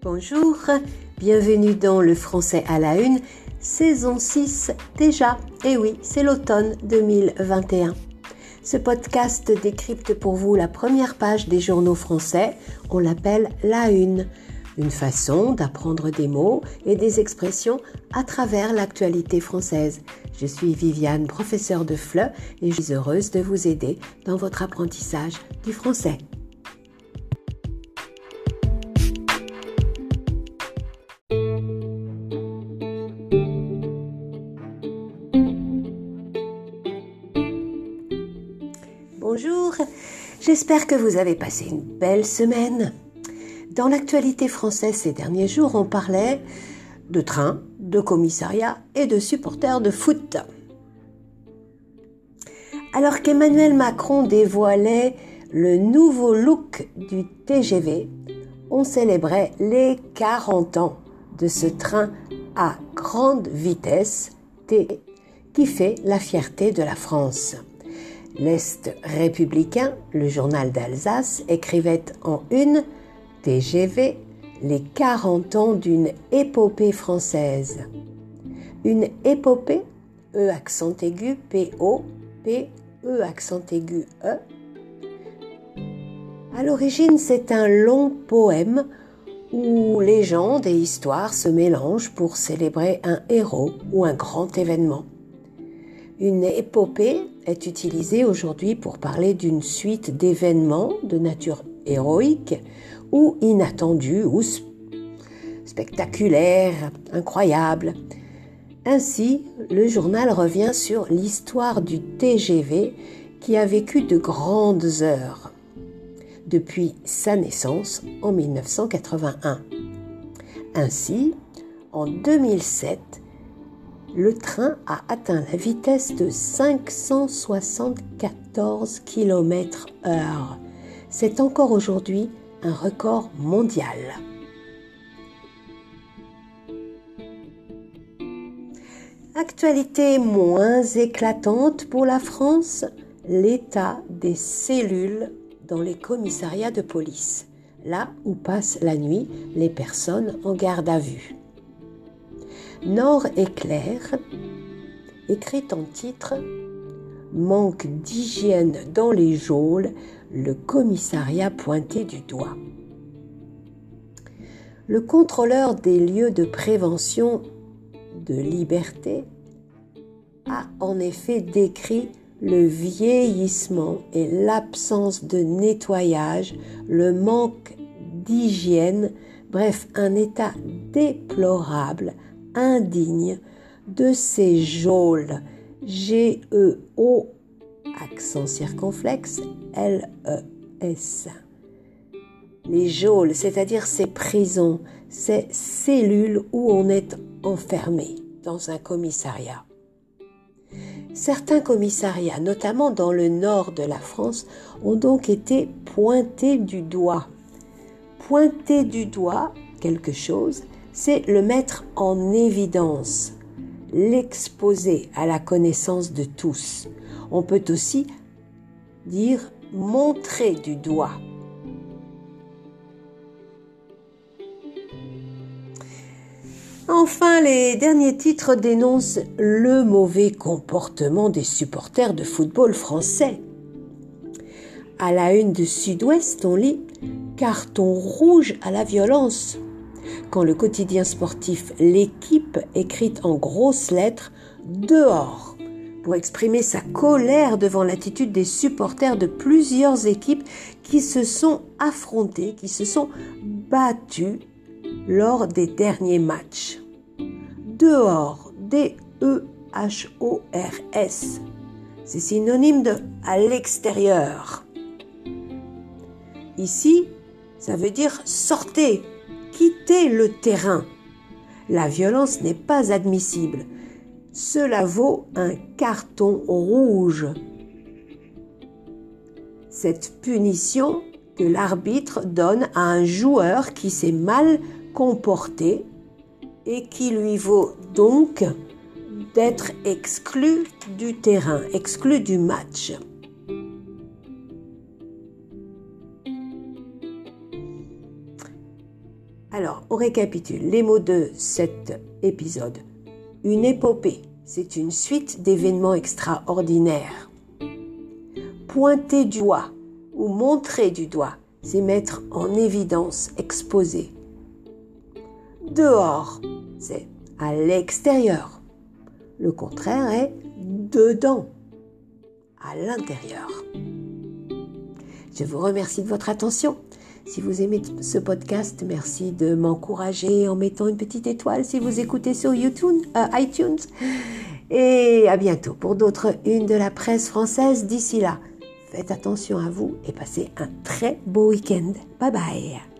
Bonjour, bienvenue dans le français à la une, saison 6 déjà. Et eh oui, c'est l'automne 2021. Ce podcast décrypte pour vous la première page des journaux français. On l'appelle la une. Une façon d'apprendre des mots et des expressions à travers l'actualité française. Je suis Viviane, professeure de FLE, et je suis heureuse de vous aider dans votre apprentissage du français. Bonjour, j'espère que vous avez passé une belle semaine. Dans l'actualité française ces derniers jours, on parlait de trains, de commissariats et de supporters de foot. Alors qu'Emmanuel Macron dévoilait le nouveau look du TGV, on célébrait les 40 ans de ce train à grande vitesse T qui fait la fierté de la France. L'Est républicain, le journal d'Alsace, écrivait en une TGV les 40 ans d'une épopée française. Une épopée, E accent aigu, P-O, P, E accent aigu, E. À l'origine, c'est un long poème où légendes et histoires se mélangent pour célébrer un héros ou un grand événement. Une épopée est utilisée aujourd'hui pour parler d'une suite d'événements de nature héroïque ou inattendu ou spectaculaire, incroyable. Ainsi, le journal revient sur l'histoire du TGV qui a vécu de grandes heures depuis sa naissance en 1981. Ainsi, en 2007, le train a atteint la vitesse de 574 km/h. C'est encore aujourd'hui un record mondial. Actualité moins éclatante pour la France, l'état des cellules dans les commissariats de police, là où passent la nuit les personnes en garde à vue. Nord éclair, écrit en titre Manque d'hygiène dans les geôles, le commissariat pointé du doigt. Le contrôleur des lieux de prévention de liberté a en effet décrit le vieillissement et l'absence de nettoyage, le manque d'hygiène, bref, un état déplorable, indigne de ces geôles, G-E-O, accent circonflexe, L-E-S. Les geôles, c'est-à-dire ces prisons, ces cellules où on est enfermé dans un commissariat. Certains commissariats, notamment dans le nord de la France, ont donc été pointés du doigt. Pointer du doigt quelque chose, c'est le mettre en évidence, l'exposer à la connaissance de tous. On peut aussi dire montrer du doigt. Enfin, les derniers titres dénoncent le mauvais comportement des supporters de football français. À la une de Sud-Ouest, on lit Carton rouge à la violence. Quand le quotidien sportif L'équipe écrit en grosses lettres Dehors pour exprimer sa colère devant l'attitude des supporters de plusieurs équipes qui se sont affrontés, qui se sont battus lors des derniers matchs. Dehors, D-E-H-O-R-S. C'est synonyme de à l'extérieur. Ici, ça veut dire sortez, quittez le terrain. La violence n'est pas admissible. Cela vaut un carton rouge. Cette punition que l'arbitre donne à un joueur qui s'est mal comporté et qui lui vaut donc d'être exclu du terrain, exclu du match. Alors, on récapitule les mots de cet épisode. Une épopée, c'est une suite d'événements extraordinaires. Pointer du doigt ou montrer du doigt, c'est mettre en évidence, exposer. Dehors, c'est à l'extérieur. Le contraire est dedans, à l'intérieur. Je vous remercie de votre attention. Si vous aimez ce podcast, merci de m'encourager en mettant une petite étoile si vous écoutez sur YouTube, euh, iTunes. Et à bientôt pour d'autres une de la presse française. D'ici là, faites attention à vous et passez un très beau week-end. Bye bye.